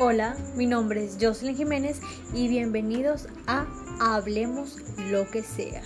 Hola, mi nombre es Jocelyn Jiménez y bienvenidos a Hablemos lo que sea.